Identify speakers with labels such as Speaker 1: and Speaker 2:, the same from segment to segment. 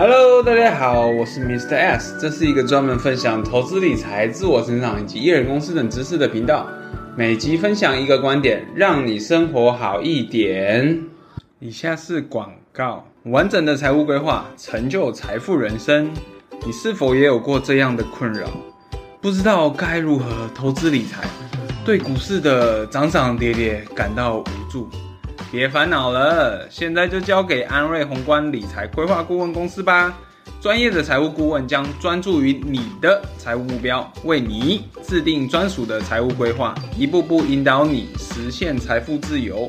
Speaker 1: Hello，大家好，我是 Mr. S，这是一个专门分享投资理财、自我成长以及一人公司等知识的频道。每集分享一个观点，让你生活好一点。以下是广告：完整的财务规划，成就财富人生。你是否也有过这样的困扰？不知道该如何投资理财，对股市的涨涨跌跌感到无助？别烦恼了，现在就交给安瑞宏观理财规划顾问公司吧。专业的财务顾问将专注于你的财务目标，为你制定专属的财务规划，一步步引导你实现财富自由。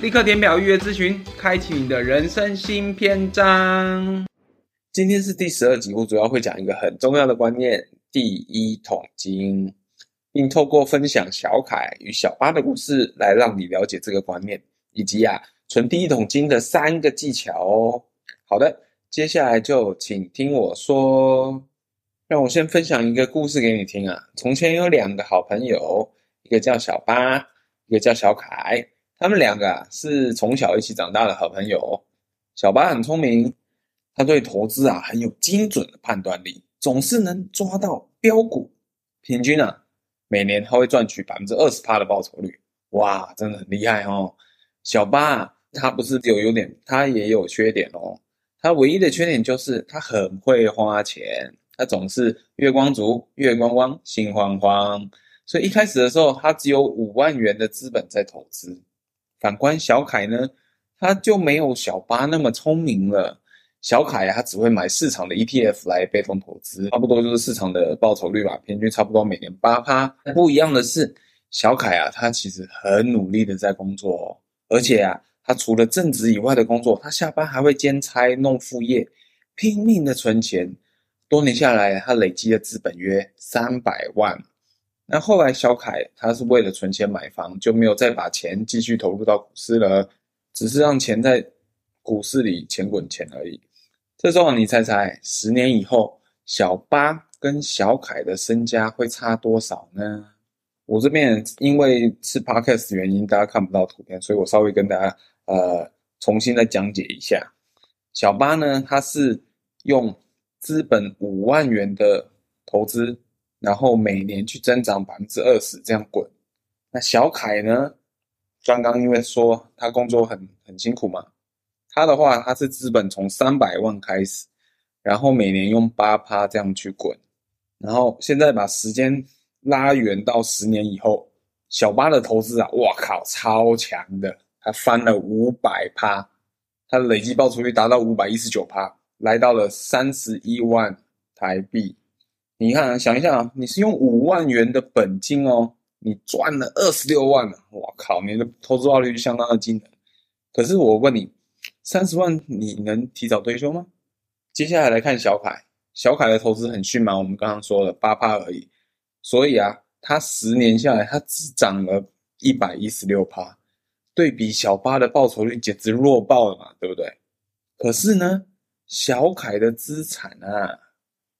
Speaker 1: 立刻填表预约咨询，开启你的人生新篇章。今天是第十二集，我主要会讲一个很重要的观念：第一桶金，并透过分享小凯与小巴的故事，来让你了解这个观念。以及啊，存第一桶金的三个技巧哦。好的，接下来就请听我说。让我先分享一个故事给你听啊。从前有两个好朋友，一个叫小巴，一个叫小凯。他们两个啊是从小一起长大的好朋友。小巴很聪明，他对投资啊很有精准的判断力，总是能抓到标股。平均啊，每年他会赚取百分之二十趴的报酬率。哇，真的很厉害哦。小巴他不是有优点，他也有缺点哦。他唯一的缺点就是他很会花钱，他总是月光族，月光光，心慌慌。所以一开始的时候，他只有五万元的资本在投资。反观小凯呢，他就没有小巴那么聪明了。小凯啊，他只会买市场的 ETF 来被动投资，差不多就是市场的报酬率吧，平均差不多每年八趴。不一样的是，小凯啊，他其实很努力的在工作哦。而且啊，他除了正职以外的工作，他下班还会兼差弄副业，拼命的存钱。多年下来，他累积的资本约三百万。那后来小凯他是为了存钱买房，就没有再把钱继续投入到股市了，只是让钱在股市里钱滚钱而已。这时候你猜猜，十年以后，小八跟小凯的身家会差多少呢？我这边因为是 podcast 原因，大家看不到图片，所以我稍微跟大家呃重新再讲解一下。小巴呢，他是用资本五万元的投资，然后每年去增长百分之二十这样滚。那小凯呢，刚刚因为说他工作很很辛苦嘛，他的话他是资本从三百万开始，然后每年用八趴这样去滚，然后现在把时间。拉远到十年以后，小巴的投资啊，哇靠，超强的，他翻了五百趴，他的累计报酬率达到五百一十九趴，来到了三十一万台币。你看，想一下啊，你是用五万元的本金哦，你赚了二十六万了，哇靠，你的投资报酬率相当的惊人。可是我问你，三十万你能提早退休吗？接下来来看小凯，小凯的投资很迅猛，我们刚刚说了八趴而已。所以啊，他十年下来，他只涨了一百一十六趴，对比小巴的报酬率简直弱爆了嘛，对不对？可是呢，小凯的资产啊，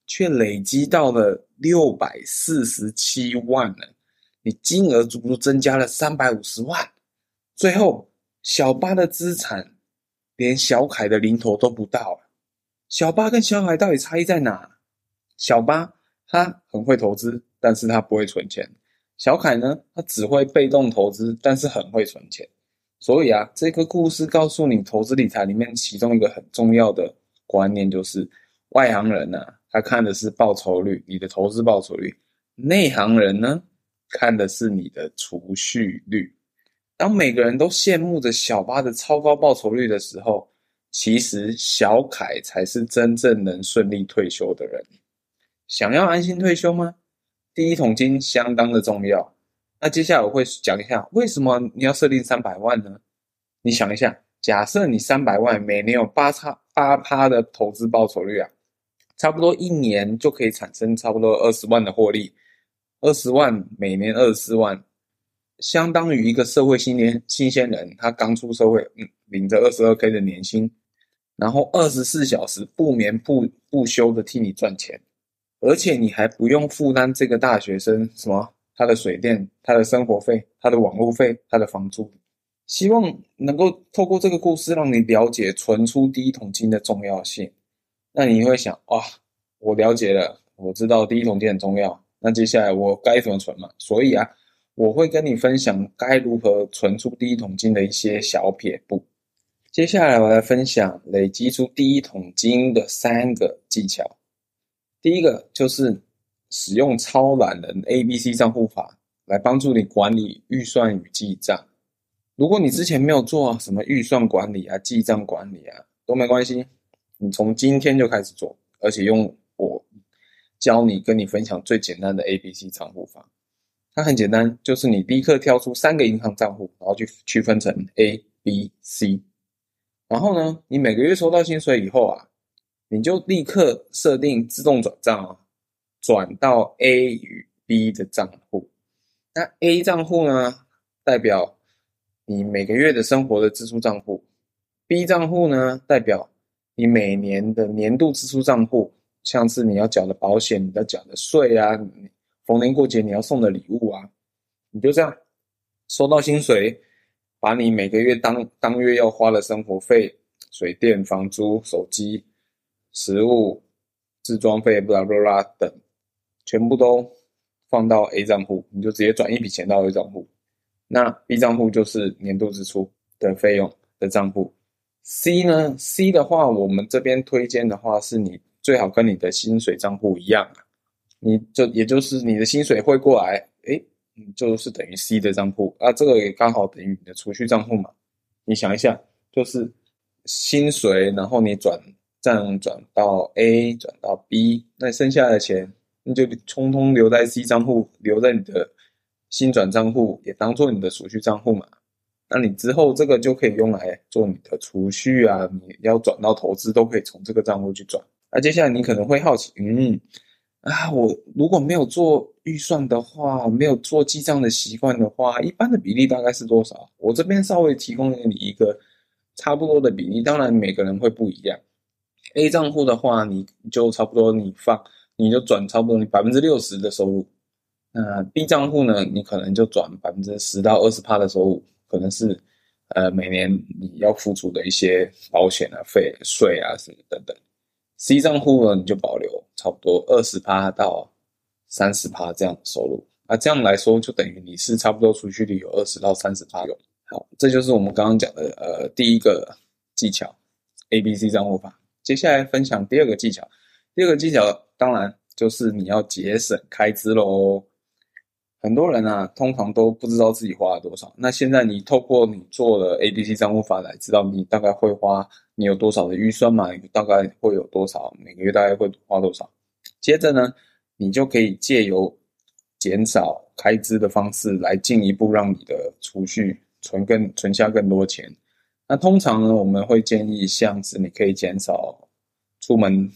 Speaker 1: 却累积到了六百四十七万了，你金额足足增加了三百五十万。最后，小巴的资产连小凯的零头都不到了。小巴跟小凯到底差异在哪？小巴他很会投资。但是他不会存钱，小凯呢，他只会被动投资，但是很会存钱。所以啊，这个故事告诉你，投资理财里面其中一个很重要的观念就是，外行人呢、他看的是报酬率，你的投资报酬率；内行人呢，看的是你的储蓄率。当每个人都羡慕着小巴的超高报酬率的时候，其实小凯才是真正能顺利退休的人。想要安心退休吗？第一桶金相当的重要，那接下来我会讲一下为什么你要设定三百万呢？你想一下，假设你三百万每年有八差八趴的投资报酬率啊，差不多一年就可以产生差不多二十万的获利，二十万每年二十四万，相当于一个社会新年新鲜人，他刚出社会，嗯，领着二十二 K 的年薪，然后二十四小时不眠不不休的替你赚钱。而且你还不用负担这个大学生什么他的水电、他的生活费、他的网络费、他的房租。希望能够透过这个故事让你了解存出第一桶金的重要性。
Speaker 2: 那你会想，哇，我了解了，我知道第一桶金很重要，那接下来我该怎么存嘛？所以啊，我会跟你分享该如何存出第一桶金的一些小撇步。接下来我来分享累积出第一桶金的三个技巧。第一个就是使用超懒人 ABC 账户法来帮助你管理预算与记账。如果你之前没有做什么预算管理啊、记账管理啊，都没关系，你从今天就开始做，而且用我教你跟你分享最简单的 ABC 账户法。它很简单，就是你立刻挑出三个银行账户，然后去区分成 A、B、C。然后呢，你每个月收到薪水以后啊，你就立刻设定自动转账啊，转到 A 与 B 的账户。那 A 账户呢，代表你每个月的生活的支出账户；B 账户呢，代表你每年的年度支出账户，像是你要缴的保险、你要缴的税啊，逢年过节你要送的礼物啊，你就这样收到薪水。把你每个月当当月要花的生活费、水电、房租、手机、食物、置装费，巴拉巴拉等，全部都放到 A 账户，你就直接转一笔钱到 A 账户。那 B 账户就是年度支出的费用的账户。C 呢？C 的话，我们这边推荐的话，是你最好跟你的薪水账户一样，你就也就是你的薪水汇过来，诶你，就是等于 C 的账户啊，这个也刚好等于你的储蓄账户嘛。你想一下，就是薪水，然后你转账转到 A，转到 B，那剩下的钱，你就通通留在 C 账户，留在你的新转账户，也当做你的储蓄账户嘛。那你之后这个就可以用来做你的储蓄啊，你要转到投资都可以从这个账户去转。那接下来你可能会好奇，嗯。啊，我如果没有做预算的话，没有做记账的习惯的话，一般的比例大概是多少？我这边稍微提供给你一个差不多的比例，当然每个人会不一样。A 账户的话，你就差不多你放，你就转差不多你百分之六十的收入。那 B 账户呢，你可能就转百分之十到二十趴的收入，可能是呃每年你要付出的一些保险啊、费税啊什么等等。C 账户呢，你就保留差不多二十趴到三十趴这样的收入，那这样来说就等于你是差不多储蓄率有二十到三十趴用。好，这就是我们刚刚讲的呃第一个技巧，A B C 账户法。接下来分享第二个技巧，第二个技巧当然就是你要节省开支喽。很多人啊，通常都不知道自己花了多少。那现在你透过你做了 A B C 账户法来知道你大概会花，你有多少的预算嘛？大概会有多少？每个月大概会花多少？接着呢，你就可以借由减少开支的方式来进一步让你的储蓄存更存下更多钱。那通常呢，我们会建议像是你可以减少出门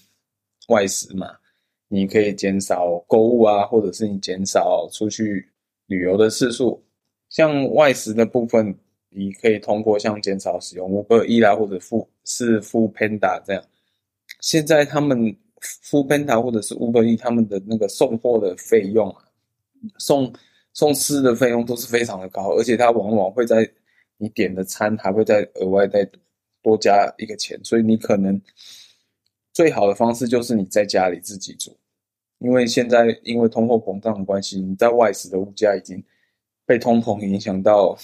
Speaker 2: 外食嘛。你可以减少购物啊，或者是你减少出去旅游的次数。像外食的部分，你可以通过像减少使用 Uber E 啦，或者付是付 Panda 这样。现在他们付 Panda 或者是 Uber E 他们的那个送货的费用啊，送送吃的费用都是非常的高，而且它往往会在你点的餐还会再额外再多加一个钱，所以你可能。最好的方式就是你在家里自己煮，因为现在因为通货膨胀的关系，你在外食的物价已经被通膨影响到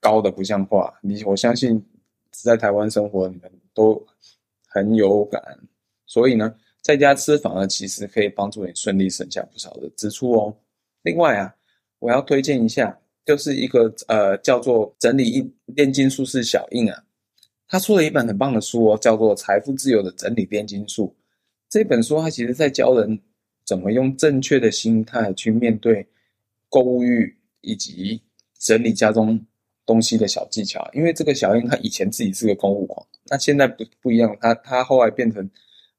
Speaker 2: 高的不像话。你我相信在台湾生活你们都很有感，所以呢，在家吃反而其实可以帮助你顺利省下不少的支出哦。另外啊，我要推荐一下，就是一个呃叫做整理一炼金术士小印啊。他出了一本很棒的书哦，叫做《财富自由的整理炼金术》。这本书他其实在教人怎么用正确的心态去面对购物欲以及整理家中东西的小技巧。因为这个小印他以前自己是个购物狂，那现在不不一样，他他后来变成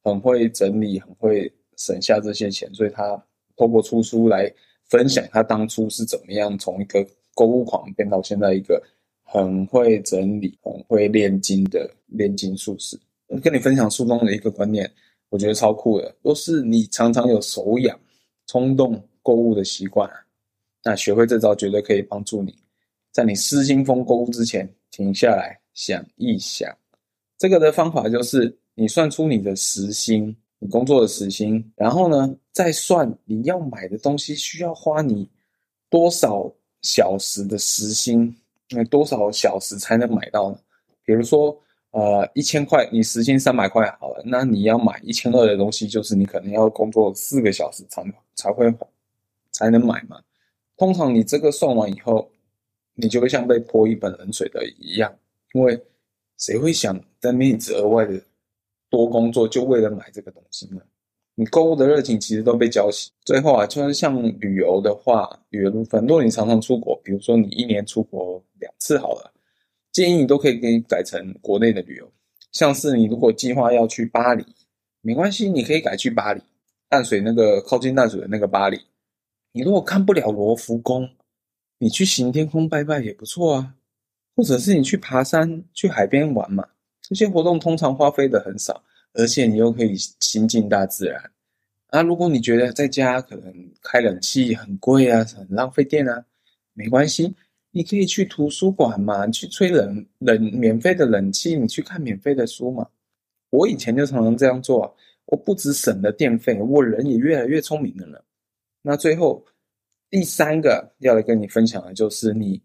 Speaker 2: 很会整理，很会省下这些钱，所以他透过出书来分享他当初是怎么样从一个购物狂变到现在一个。很会整理、很会炼金的炼金术士，跟你分享书中的一个观念，我觉得超酷的。若是你常常有手痒、冲动购物的习惯，那学会这招绝对可以帮助你，在你失心疯购物之前停下来想一想，这个的方法就是你算出你的时薪，你工作的时薪，然后呢，再算你要买的东西需要花你多少小时的时薪，那多少小时才能买到呢？比如说，呃，一千块，你时薪三百块好了，那你要买一千二的东西，就是你可能要工作四个小时才才会才能买嘛。通常你这个算完以后，你就会像被泼一盆冷水的一样，因为谁会想在面子额外的多工作，就为了买这个东西呢？你购物的热情其实都被浇熄。最后啊，就是像旅游的话，旅游的部分，如果你常常出国，比如说你一年出国两次好了，建议你都可以给你改成国内的旅游。像是你如果计划要去巴黎，没关系，你可以改去巴黎，淡水那个靠近淡水的那个巴黎。你如果看不了罗浮宫，你去行天宫拜拜也不错啊，或者是你去爬山、去海边玩嘛。这些活动通常花费的很少，而且你又可以亲近大自然。啊，如果你觉得在家可能开冷气很贵啊，很浪费电啊，没关系，你可以去图书馆嘛，去吹冷冷免费的冷气，你去看免费的书嘛。我以前就常常这样做，我不止省了电费，我人也越来越聪明了呢。那最后第三个要来跟你分享的就是你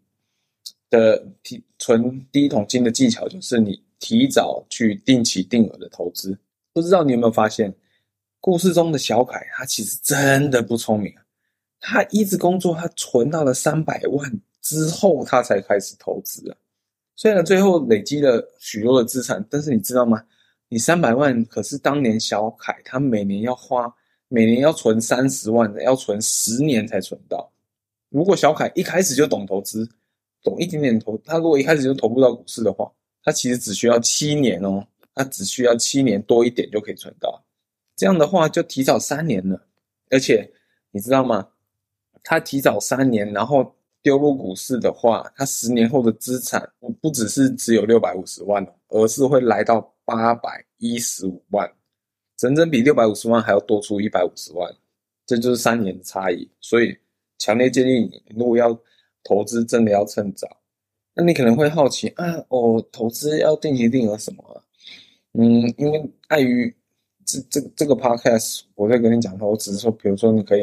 Speaker 2: 的提存第一桶金的技巧，就是你提早去定期定额的投资。不知道你有没有发现，故事中的小凯他其实真的不聪明啊，他一直工作，他存到了三百万之后，他才开始投资啊。虽然最后累积了许多的资产，但是你知道吗？你三百万可是当年小凯他每年要花。每年要存三十万的，要存十年才存到。如果小凯一开始就懂投资，懂一点点投，他如果一开始就投不到股市的话，他其实只需要七年哦，他只需要七年多一点就可以存到。这样的话就提早三年了，而且你知道吗？他提早三年，然后丢入股市的话，他十年后的资产不只是只有六百五十万，而是会来到八百一十五万。整整比六百五十万还要多出一百五十万，这就是三年的差异。所以，强烈建议你，如果要投资，真的要趁早。那你可能会好奇，啊，我投资要定期定额什么？嗯，因为碍于这这这个 podcast，我在跟你讲的，我只是说，比如说你可以，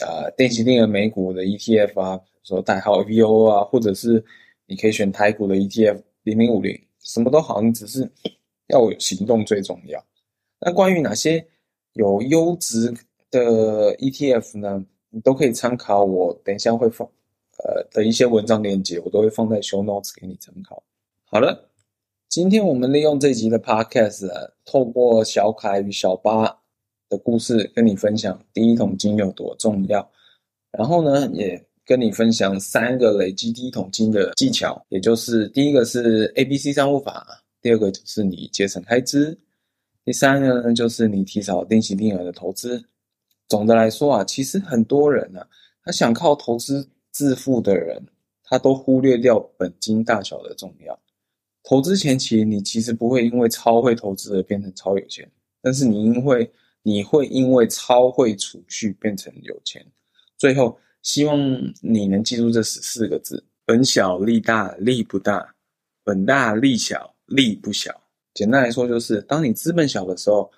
Speaker 2: 呃，定期定额美股的 ETF 啊，说代号 VO 啊，或者是你可以选台股的 ETF 零零五零，什么都好，你只是要有行动最重要。那关于哪些有优质的 ETF 呢？你都可以参考我等一下会放呃的一些文章链接，我都会放在 show notes 给你参考。好了，今天我们利用这集的 podcast，透过小凯与小八的故事，跟你分享第一桶金有多重要。然后呢，也跟你分享三个累积第一桶金的技巧，也就是第一个是 ABC 账户法，第二个就是你节省开支。第三个呢，就是你提早定期定额的投资。总的来说啊，其实很多人啊，他想靠投资致富的人，他都忽略掉本金大小的重要。投资前期，你其实不会因为超会投资而变成超有钱，但是你因为你会因为超会储蓄变成有钱。最后，希望你能记住这十四个字：本小利大，利不大；本大利小，利不小。简单来说，就是当你资本小的时候，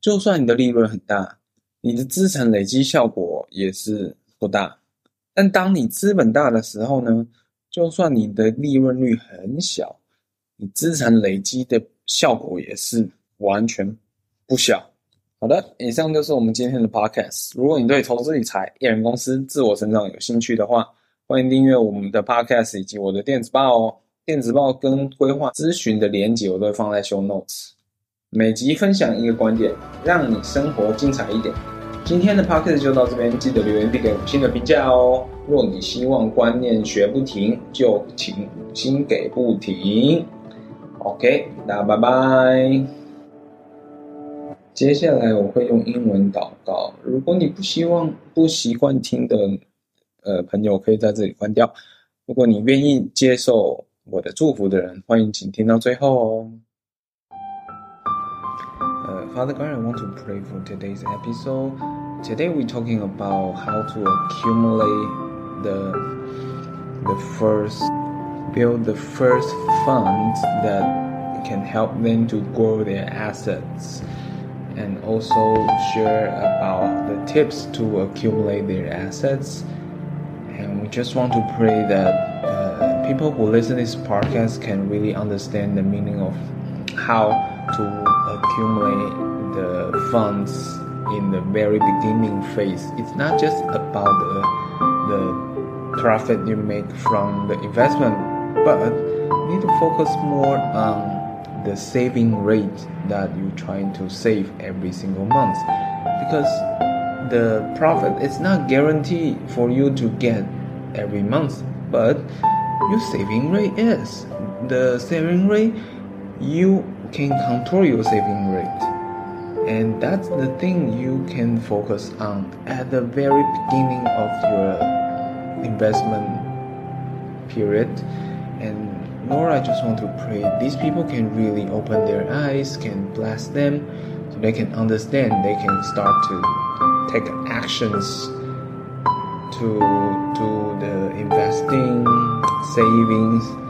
Speaker 2: 就算你的利润很大，你的资产累积效果也是不大。但当你资本大的时候呢，就算你的利润率很小，你资产累积的效果也是完全不小。好的，以上就是我们今天的 podcast。如果你对投资理财、一人公司、自我成长有兴趣的话，欢迎订阅我们的 podcast 以及我的电子报哦。电子报跟规划咨询的连结我都会放在 show notes。每集分享一个观点，让你生活精彩一点。今天的 podcast 就到这边，记得留言并给五星的评价哦。若你希望观念学不停，就请五星给不停。OK，那拜拜。接下来我会用英文祷告。如果你不希望不习惯听的呃朋友，可以在这里关掉。如果你愿意接受。我的祝福的人，欢迎请听到最后哦。Uh, Father God, I want to pray for today's episode. Today we're talking about how to accumulate the the first build the first funds that can help them to grow their assets and also share about the tips to accumulate their assets. And we just want to pray that uh, people who listen to this podcast can really understand the meaning of how accumulate the funds in the very beginning phase. It's not just about the, the profit you make from the investment, but you need to focus more on the saving rate that you're trying to save every single month because the profit is not guaranteed for you to get every month but your saving rate is the saving rate you can control your saving rate. And that's the thing you can focus on at the very beginning of your investment period. And Lord, I just want to pray. These people can really open their eyes, can bless them, so they can understand, they can start to take actions to do the investing, savings,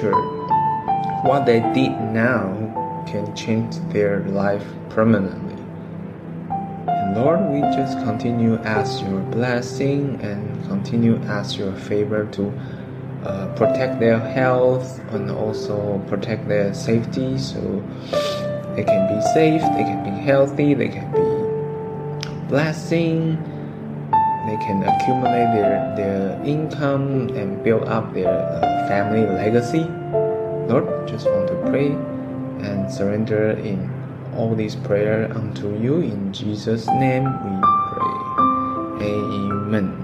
Speaker 2: future. What they did now can change their life permanently. And Lord, we just continue ask your blessing and continue ask your favor to uh, protect their health and also protect their safety. So they can be safe, they can be healthy, they can be blessing, they can accumulate their, their income and build up their uh, family legacy. Lord, just want to pray and surrender in all this prayer unto you. In Jesus' name we pray. Amen.